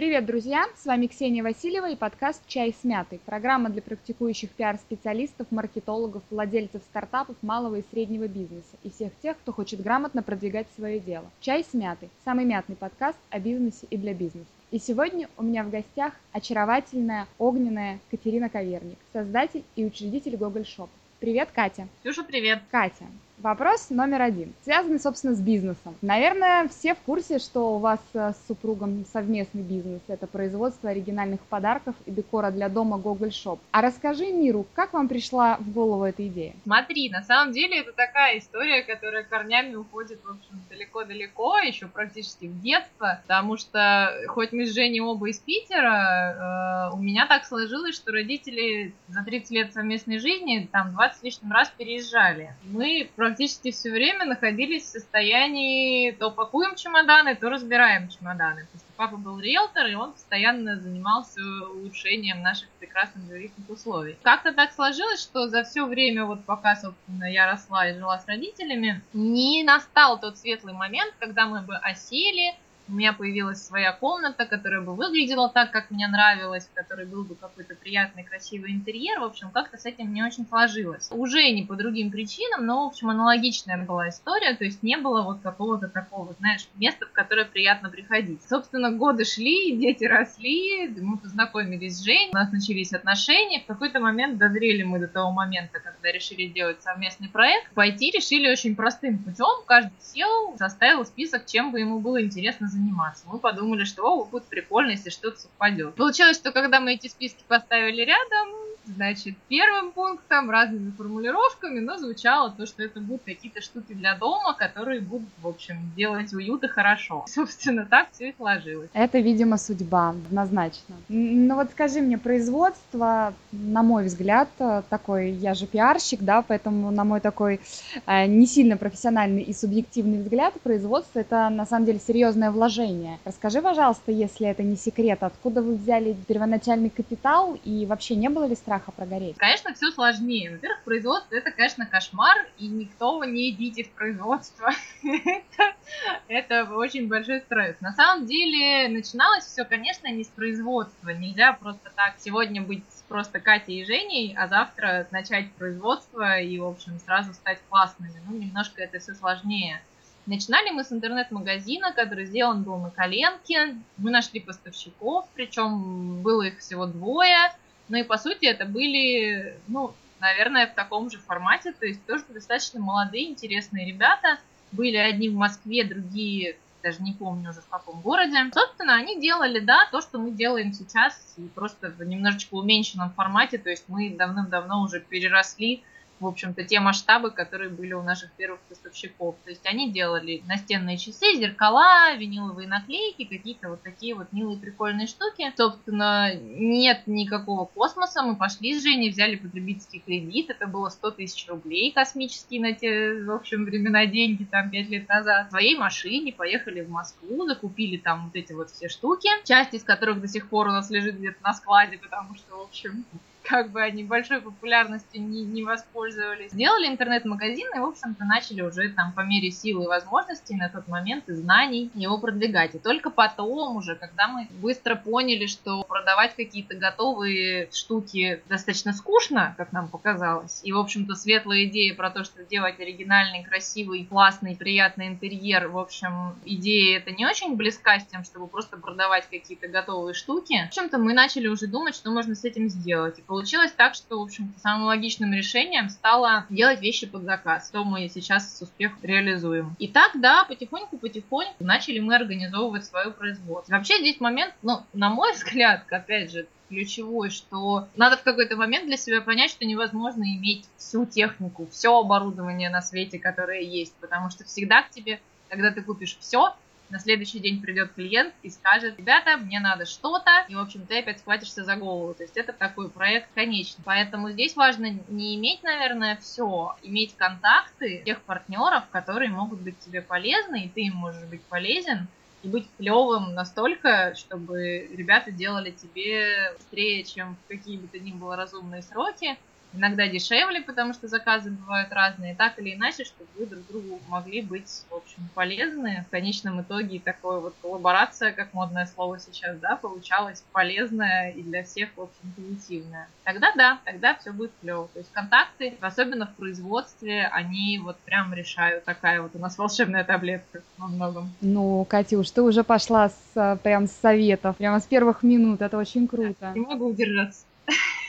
Привет, друзья! С вами Ксения Васильева и подкаст «Чай с мятой». Программа для практикующих пиар-специалистов, маркетологов, владельцев стартапов малого и среднего бизнеса и всех тех, кто хочет грамотно продвигать свое дело. «Чай с мятой» – самый мятный подкаст о бизнесе и для бизнеса. И сегодня у меня в гостях очаровательная, огненная Катерина Коверник, создатель и учредитель Google Shop. Привет, Катя. Ксюша, привет. Катя, Вопрос номер один, связанный, собственно, с бизнесом. Наверное, все в курсе, что у вас э, с супругом совместный бизнес. Это производство оригинальных подарков и декора для дома Google Shop. А расскажи миру, как вам пришла в голову эта идея? Смотри, на самом деле это такая история, которая корнями уходит, в общем, далеко-далеко, еще практически в детство, потому что, хоть мы с Женей оба из Питера, э, у меня так сложилось, что родители за 30 лет совместной жизни там 20 лишним раз переезжали. Мы практически все время находились в состоянии то пакуем чемоданы, то разбираем чемоданы. То есть папа был риэлтор, и он постоянно занимался улучшением наших прекрасных жилищных условий. Как-то так сложилось, что за все время, вот пока, собственно, я росла и жила с родителями, не настал тот светлый момент, когда мы бы осели, у меня появилась своя комната, которая бы выглядела так, как мне нравилось, в которой был бы какой-то приятный, красивый интерьер. В общем, как-то с этим не очень сложилось. Уже не по другим причинам, но, в общем, аналогичная была история, то есть не было вот какого-то такого, знаешь, места, в которое приятно приходить. Собственно, годы шли, дети росли, мы познакомились с Женей, у нас начались отношения, в какой-то момент дозрели мы до того момента, когда решили делать совместный проект. Пойти решили очень простым путем, каждый сел, составил список, чем бы ему было интересно заниматься заниматься. Мы подумали, что о, будет прикольно, если что-то совпадет. Получилось, что когда мы эти списки поставили рядом, значит, первым пунктом, разными формулировками, но звучало то, что это будут какие-то штуки для дома, которые будут, в общем, делать уют и хорошо. Собственно, так все и сложилось. Это, видимо, судьба, однозначно. Ну вот скажи мне, производство, на мой взгляд, такой, я же пиарщик, да, поэтому на мой такой э, не сильно профессиональный и субъективный взгляд, производство это на самом деле серьезное вложение. Расскажи, пожалуйста, если это не секрет, откуда вы взяли первоначальный капитал и вообще не было ли страха прогореть? Конечно, все сложнее. Во-первых, производство это, конечно, кошмар, и никто не идите в производство. это, очень большой стресс. На самом деле, начиналось все, конечно, не с производства. Нельзя просто так сегодня быть просто Катей и Женей, а завтра начать производство и, в общем, сразу стать классными. Ну, немножко это все сложнее. Начинали мы с интернет-магазина, который сделан был на коленке. Мы нашли поставщиков, причем было их всего двое. Ну и по сути это были, ну, наверное, в таком же формате, то есть тоже достаточно молодые, интересные ребята. Были одни в Москве, другие даже не помню уже в каком городе. Собственно, они делали, да, то, что мы делаем сейчас, и просто в немножечко уменьшенном формате, то есть мы давным-давно уже переросли в общем-то, те масштабы, которые были у наших первых поставщиков. То есть они делали настенные часы, зеркала, виниловые наклейки, какие-то вот такие вот милые прикольные штуки. Собственно, нет никакого космоса. Мы пошли с Женей, взяли потребительский кредит. Это было 100 тысяч рублей космические на те, в общем, времена деньги, там, 5 лет назад. В своей машине поехали в Москву, закупили там вот эти вот все штуки, часть из которых до сих пор у нас лежит где-то на складе, потому что, в общем, как бы они большой популярностью не, не воспользовались. Сделали интернет-магазин и, в общем-то, начали уже там по мере силы и возможностей на тот момент и знаний его продвигать. И только потом уже, когда мы быстро поняли, что продавать какие-то готовые штуки достаточно скучно, как нам показалось, и, в общем-то, светлая идея про то, что делать оригинальный, красивый, классный, приятный интерьер, в общем, идея это не очень близка с тем, чтобы просто продавать какие-то готовые штуки. В общем-то, мы начали уже думать, что можно с этим сделать. Получилось так, что, в общем-то, самым логичным решением стало делать вещи под заказ, что мы сейчас с успехом реализуем. И так, да, потихоньку-потихоньку начали мы организовывать свое производство. Вообще здесь момент, ну, на мой взгляд, опять же, ключевой, что надо в какой-то момент для себя понять, что невозможно иметь всю технику, все оборудование на свете, которое есть, потому что всегда к тебе, когда ты купишь все, на следующий день придет клиент и скажет, ребята, мне надо что-то, и, в общем, ты опять схватишься за голову. То есть это такой проект конечный. Поэтому здесь важно не иметь, наверное, все, иметь контакты тех партнеров, которые могут быть тебе полезны, и ты им можешь быть полезен, и быть клевым настолько, чтобы ребята делали тебе быстрее, чем в какие бы то ни было разумные сроки, иногда дешевле, потому что заказы бывают разные, так или иначе, чтобы вы друг другу могли быть, в общем, полезны. В конечном итоге такое вот коллаборация, как модное слово сейчас, да, получалась полезная и для всех, в общем, позитивная. Тогда да, тогда все будет клево. То есть контакты, особенно в производстве, они вот прям решают. Такая вот у нас волшебная таблетка во многом. Ну, Катюш, ты уже пошла с, прям с советов, прямо с первых минут, это очень круто. Не могу удержаться.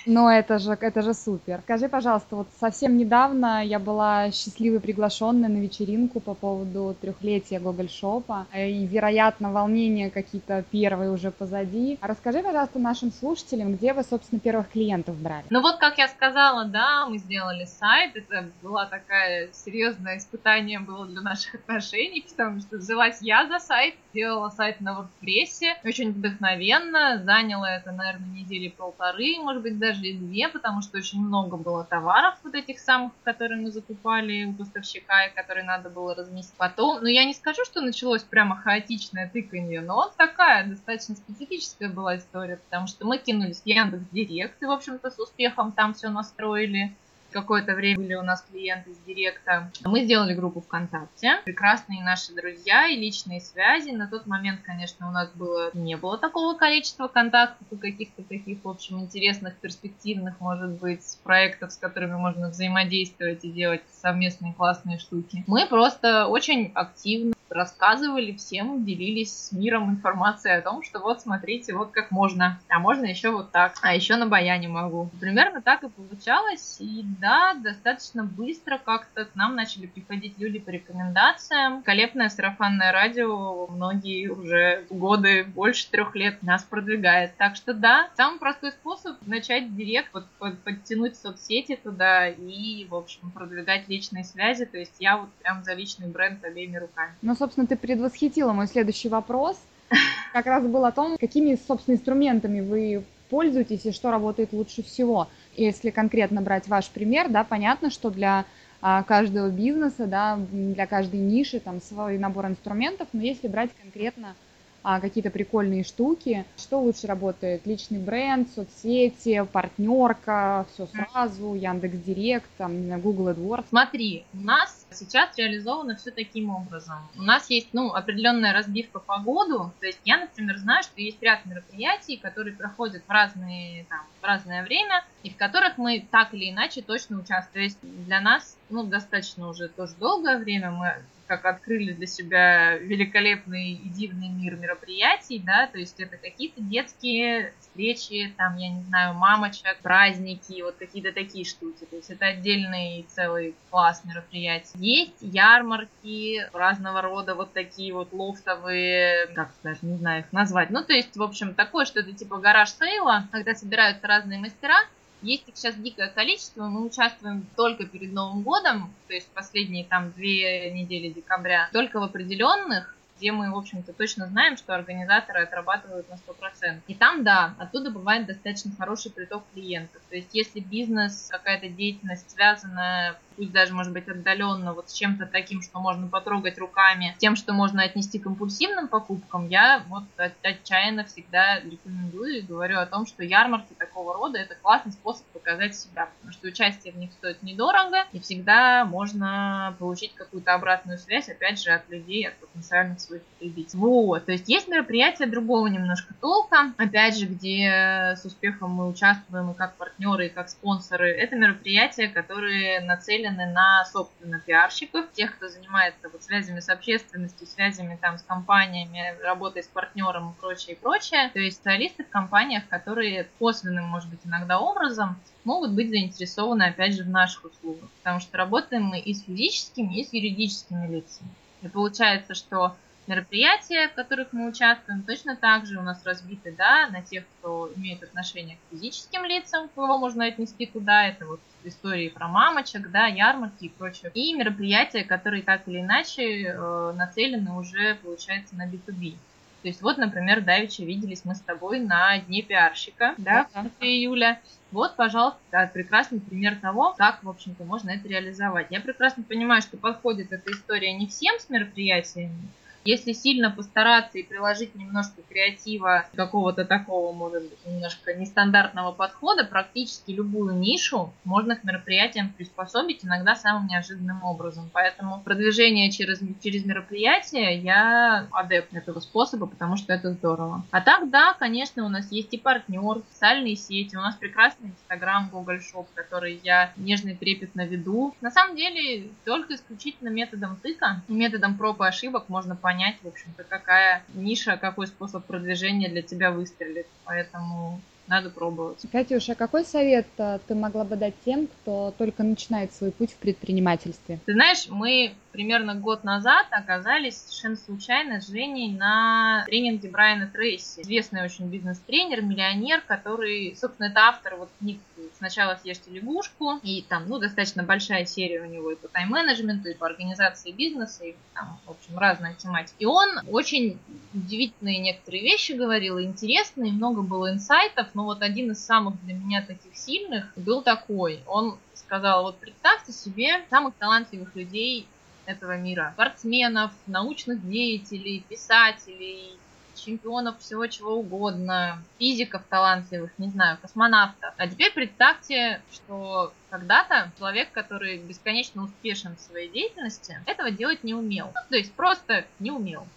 Но это же, это же супер. Скажи, пожалуйста, вот совсем недавно я была счастливой приглашенной на вечеринку по поводу трехлетия Google Шопа, и, вероятно, волнения какие-то первые уже позади. Расскажи, пожалуйста, нашим слушателям, где вы, собственно, первых клиентов брали? Ну вот, как я сказала, да, мы сделали сайт, это была такая серьезное испытание было для наших отношений, потому что взялась я за сайт, сделала сайт на WordPress, очень вдохновенно, заняло это, наверное, недели полторы, может быть, даже две, потому что очень много было товаров вот этих самых, которые мы закупали у поставщика, и которые надо было разместить. Потом, ну я не скажу, что началось прямо хаотичное тыканье, но вот такая достаточно специфическая была история, потому что мы кинулись в Яндекс Директ и, в общем-то, с успехом там все настроили какое-то время были у нас клиенты из Директа. Мы сделали группу ВКонтакте. Прекрасные наши друзья и личные связи. На тот момент, конечно, у нас было не было такого количества контактов и каких-то таких, в общем, интересных, перспективных, может быть, проектов, с которыми можно взаимодействовать и делать совместные классные штуки. Мы просто очень активно рассказывали всем, делились с миром информацией о том, что вот смотрите, вот как можно, а можно еще вот так, а еще на баяне могу. Примерно так и получалось, и да, достаточно быстро как-то к нам начали приходить люди по рекомендациям. Колепное сарафанное радио многие уже годы, больше трех лет нас продвигает. Так что да, самый простой способ начать директ, вот, под, подтянуть соцсети туда и, в общем, продвигать личные связи. То есть я вот прям за личный бренд обеими руками. Ну, собственно, ты предвосхитила мой следующий вопрос. Как раз был о том, какими, собственно, инструментами вы пользуетесь и что работает лучше всего. Если конкретно брать ваш пример, да, понятно, что для а, каждого бизнеса, да, для каждой ниши там свой набор инструментов, но если брать конкретно а, какие-то прикольные штуки. Что лучше работает? Личный бренд, соцсети, партнерка, все сразу, Яндекс Директ, там, Google AdWords. Смотри, у нас сейчас реализовано все таким образом. У нас есть, ну, определенная разбивка по году. То есть я, например, знаю, что есть ряд мероприятий, которые проходят в разные, там, в разное время, и в которых мы так или иначе точно участвуем. То есть для нас, ну, достаточно уже тоже долгое время мы как открыли для себя великолепный и дивный мир мероприятий, да, то есть это какие-то детские встречи, там, я не знаю, мамочек, праздники, вот какие-то такие штуки, то есть это отдельный целый класс мероприятий. Есть ярмарки разного рода, вот такие вот лофтовые, как даже не знаю их назвать, ну, то есть, в общем, такое что-то типа гараж сейла, когда собираются разные мастера, есть их сейчас дикое количество, мы участвуем только перед Новым годом, то есть последние там две недели декабря, только в определенных, где мы, в общем-то, точно знаем, что организаторы отрабатывают на 100%. И там, да, оттуда бывает достаточно хороший приток клиентов. То есть, если бизнес, какая-то деятельность связана пусть даже, может быть, отдаленно, вот с чем-то таким, что можно потрогать руками, тем, что можно отнести к импульсивным покупкам, я вот отчаянно всегда рекомендую и говорю о том, что ярмарки такого рода это классный способ показать себя, потому что участие в них стоит недорого, и всегда можно получить какую-то обратную связь, опять же, от людей, от потенциальных своих потребителей. Вот, то есть есть мероприятия другого немножко толка, опять же, где с успехом мы участвуем и как партнеры, и как спонсоры. Это мероприятия, которые нацелены на, собственно, пиарщиков, тех, кто занимается вот связями с общественностью, связями там с компаниями, работой с партнером и прочее, и прочее. То есть специалисты в компаниях, которые косвенным, может быть, иногда образом могут быть заинтересованы, опять же, в наших услугах. Потому что работаем мы и с физическими, и с юридическими лицами. И получается, что мероприятия, в которых мы участвуем, точно так же у нас разбиты, да, на тех, кто имеет отношение к физическим лицам, кого можно отнести туда, это вот истории про мамочек, да, ярмарки и прочее. И мероприятия, которые так или иначе э, нацелены уже, получается, на B2B. То есть вот, например, Давича виделись мы с тобой на Дне пиарщика, да, в конце июля. Вот, пожалуйста, прекрасный пример того, как, в общем-то, можно это реализовать. Я прекрасно понимаю, что подходит эта история не всем с мероприятиями, Если сильно постараться и приложить немножко креатива, какого-то такого, может быть, немножко нестандартного подхода, практически любую нишу можно к мероприятиям приспособить иногда самым неожиданным образом. Поэтому продвижение через, через мероприятие я адепт этого способа, потому что это здорово. А так, да, конечно, у нас есть и партнер, социальные сети, у нас прекрасный Инстаграм, Google Shop, который я нежно и трепетно веду. На самом деле, только исключительно методом тыка, методом проб и ошибок можно понять, в общем-то, какая ниша, какой способ продвижения для тебя выстрелит. Поэтому надо пробовать. Катюша, какой совет э, ты могла бы дать тем, кто только начинает свой путь в предпринимательстве? Ты знаешь, мы примерно год назад оказались совершенно случайно с Женей на тренинге Брайана Трейси. Известный очень бизнес-тренер, миллионер, который, собственно, это автор вот книг «Сначала съешьте лягушку», и там, ну, достаточно большая серия у него и по тайм-менеджменту, и по организации бизнеса, и там, в общем, разная тематика. И он очень удивительные некоторые вещи говорил, интересные, много было инсайтов, но вот один из самых для меня таких сильных был такой. Он сказал, вот представьте себе самых талантливых людей этого мира. Спортсменов, научных деятелей, писателей, чемпионов всего чего угодно, физиков талантливых, не знаю, космонавтов. А теперь представьте, что когда-то человек, который бесконечно успешен в своей деятельности, этого делать не умел. Ну, то есть просто не умел.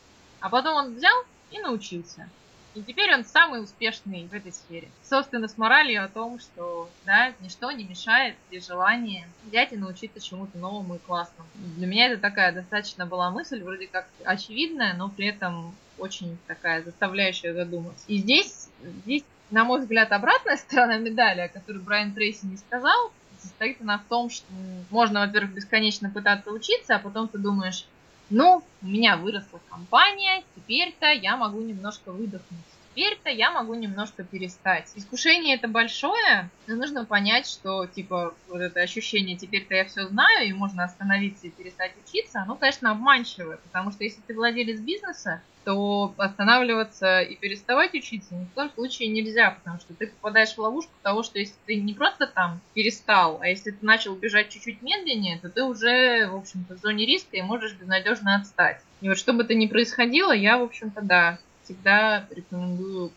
А потом он взял и научился. И теперь он самый успешный в этой сфере. Собственно, с моралью о том, что да, ничто не мешает при желании взять и научиться чему-то новому и классному. Для меня это такая достаточно была мысль, вроде как очевидная, но при этом очень такая заставляющая задуматься. И здесь, здесь, на мой взгляд, обратная сторона медали, о которой Брайан Трейси не сказал, состоит она в том, что можно, во-первых, бесконечно пытаться учиться, а потом ты думаешь, ну, у меня выросла компания, теперь-то я могу немножко выдохнуть. Теперь-то я могу немножко перестать. Искушение это большое, но нужно понять, что, типа, вот это ощущение «теперь-то я все знаю» и можно остановиться и перестать учиться, оно, конечно, обманчивое, потому что если ты владелец бизнеса, то останавливаться и переставать учиться ни в коем случае нельзя, потому что ты попадаешь в ловушку того, что если ты не просто там перестал, а если ты начал бежать чуть-чуть медленнее, то ты уже, в общем-то, в зоне риска и можешь безнадежно отстать. И вот что бы то ни происходило, я, в общем-то, да, всегда рекомендую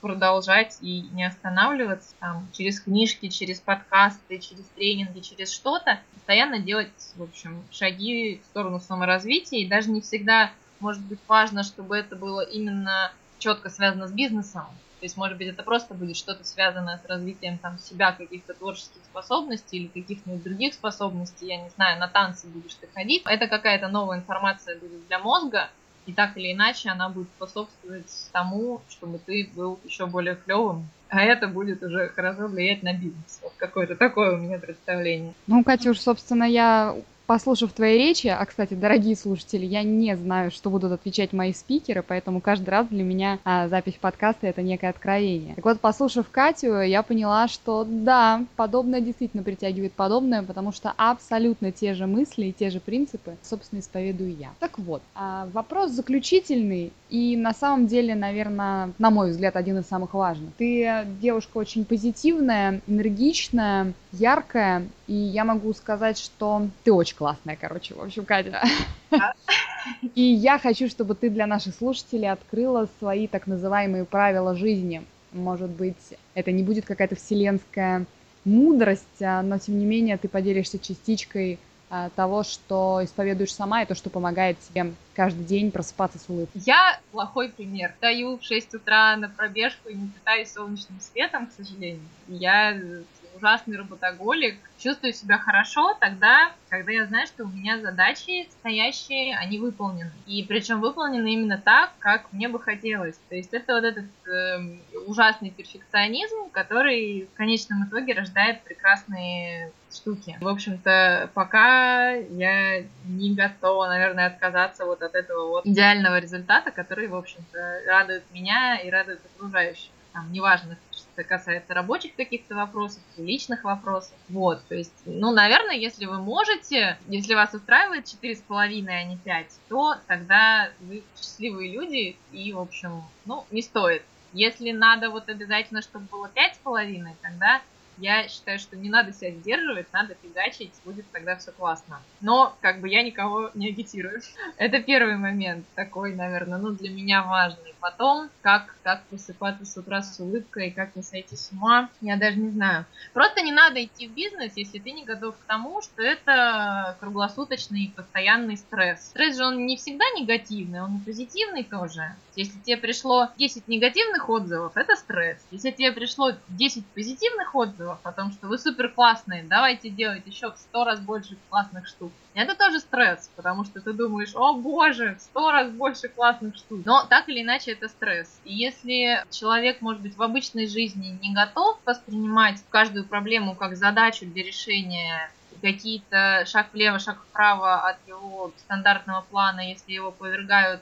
продолжать и не останавливаться там через книжки, через подкасты, через тренинги, через что-то, постоянно делать, в общем, шаги в сторону саморазвития и даже не всегда может быть важно, чтобы это было именно четко связано с бизнесом. То есть, может быть, это просто будет что-то связанное с развитием там себя, каких-то творческих способностей или каких-нибудь других способностей. Я не знаю, на танцы будешь ты ходить. Это какая-то новая информация будет для мозга, и так или иначе она будет способствовать тому, чтобы ты был еще более клевым, а это будет уже хорошо влиять на бизнес. Вот какое-то такое у меня представление. Ну, Катюш, собственно, я послушав твои речи, а, кстати, дорогие слушатели, я не знаю, что будут отвечать мои спикеры, поэтому каждый раз для меня а, запись подкаста это некое откровение. Так вот, послушав Катю, я поняла, что да, подобное действительно притягивает подобное, потому что абсолютно те же мысли и те же принципы, собственно, исповедую я. Так вот, а, вопрос заключительный и на самом деле, наверное, на мой взгляд, один из самых важных. Ты девушка очень позитивная, энергичная, яркая, и я могу сказать, что ты очень классная, короче, в общем, Катя. И я хочу, чтобы ты для наших слушателей открыла свои так называемые правила жизни. Может быть, это не будет какая-то вселенская мудрость, а, но тем не менее ты поделишься частичкой а, того, что исповедуешь сама, и то, что помогает тебе каждый день просыпаться с улыбкой. Я плохой пример. Даю в 6 утра на пробежку и не питаюсь солнечным светом, к сожалению. Я ужасный работоголик, чувствую себя хорошо тогда, когда я знаю, что у меня задачи стоящие, они выполнены. И причем выполнены именно так, как мне бы хотелось. То есть это вот этот э, ужасный перфекционизм, который в конечном итоге рождает прекрасные штуки. В общем-то, пока я не готова, наверное, отказаться вот от этого вот идеального результата, который, в общем-то, радует меня и радует окружающих. Там, неважно, это касается рабочих каких-то вопросов, личных вопросов. Вот, то есть, ну, наверное, если вы можете, если вас устраивает 4,5, а не 5, то тогда вы счастливые люди, и, в общем, ну, не стоит. Если надо вот обязательно, чтобы было 5,5, тогда Я считаю, что не надо себя сдерживать, надо фигачить, будет тогда все классно. Но, как бы, я никого не агитирую. Это первый момент такой, наверное, ну, для меня важный. Потом, как, как просыпаться с утра с улыбкой, как не сойти с ума, я даже не знаю. Просто не надо идти в бизнес, если ты не готов к тому, что это круглосуточный постоянный стресс. Стресс же он не всегда негативный, он и позитивный тоже. Если тебе пришло 10 негативных отзывов, это стресс. Если тебе пришло 10 позитивных отзывов о том, что вы супер классные, давайте делать еще в 100 раз больше классных штук, это тоже стресс, потому что ты думаешь, о боже, в 100 раз больше классных штук. Но так или иначе это стресс. И если человек, может быть, в обычной жизни не готов воспринимать каждую проблему как задачу для решения какие-то шаг влево, шаг вправо от его стандартного плана, если его повергают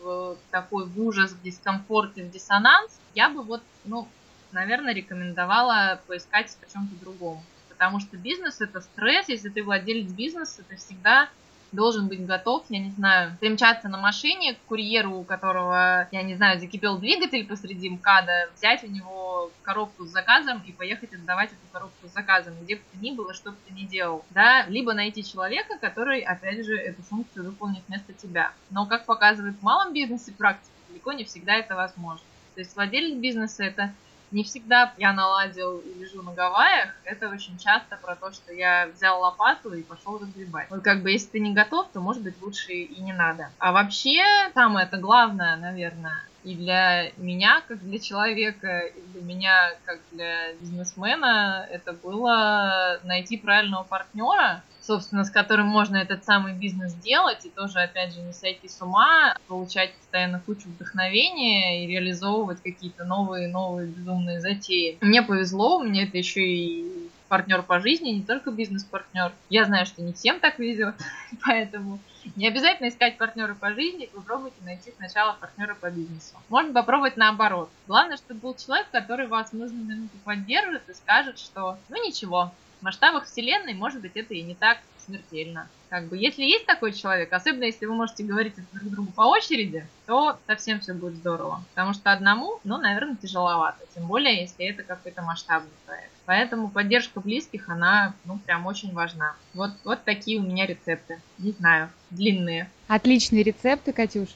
в такой в ужас, в дискомфорте, в диссонанс, я бы вот, ну, наверное, рекомендовала поискать в чем-то другом. Потому что бизнес это стресс, если ты владелец бизнеса, ты всегда должен быть готов, я не знаю, примчаться на машине к курьеру, у которого, я не знаю, закипел двигатель посреди МКАДа, взять у него коробку с заказом и поехать отдавать эту коробку с заказом, где бы ты ни было, что бы ты ни делал, да, либо найти человека, который, опять же, эту функцию выполнит вместо тебя. Но, как показывает в малом бизнесе практика, далеко не всегда это возможно. То есть владелец бизнеса это не всегда я наладил и лежу на Гавайях. Это очень часто про то, что я взял лопату и пошел разгребать. Вот как бы если ты не готов, то может быть лучше и не надо. А вообще, самое это главное, наверное, и для меня, как для человека, и для меня, как для бизнесмена, это было найти правильного партнера, собственно, с которым можно этот самый бизнес делать, и тоже, опять же, не сойти с ума, получать постоянно кучу вдохновения и реализовывать какие-то новые-новые безумные затеи. Мне повезло, мне это еще и партнер по жизни, не только бизнес-партнер. Я знаю, что не всем так везет, поэтому не обязательно искать партнера по жизни, попробуйте найти сначала партнера по бизнесу. Можно попробовать наоборот. Главное, чтобы был человек, который вас нужную минуту поддержит и скажет, что ну ничего, в масштабах Вселенной, может быть, это и не так смертельно. Как бы, если есть такой человек, особенно если вы можете говорить друг другу по очереди, то совсем все будет здорово. Потому что одному, ну, наверное, тяжеловато. Тем более, если это какой-то масштабный проект. Поэтому поддержка близких, она, ну, прям очень важна. Вот, вот такие у меня рецепты. Не знаю, длинные. Отличные рецепты, Катюш.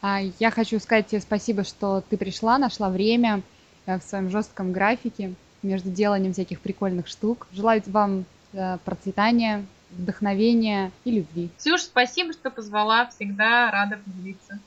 А, я хочу сказать тебе спасибо, что ты пришла, нашла время э, в своем жестком графике между деланием всяких прикольных штук. Желаю вам э, процветания, вдохновения и любви. Ксюш, спасибо, что позвала. Всегда рада поделиться.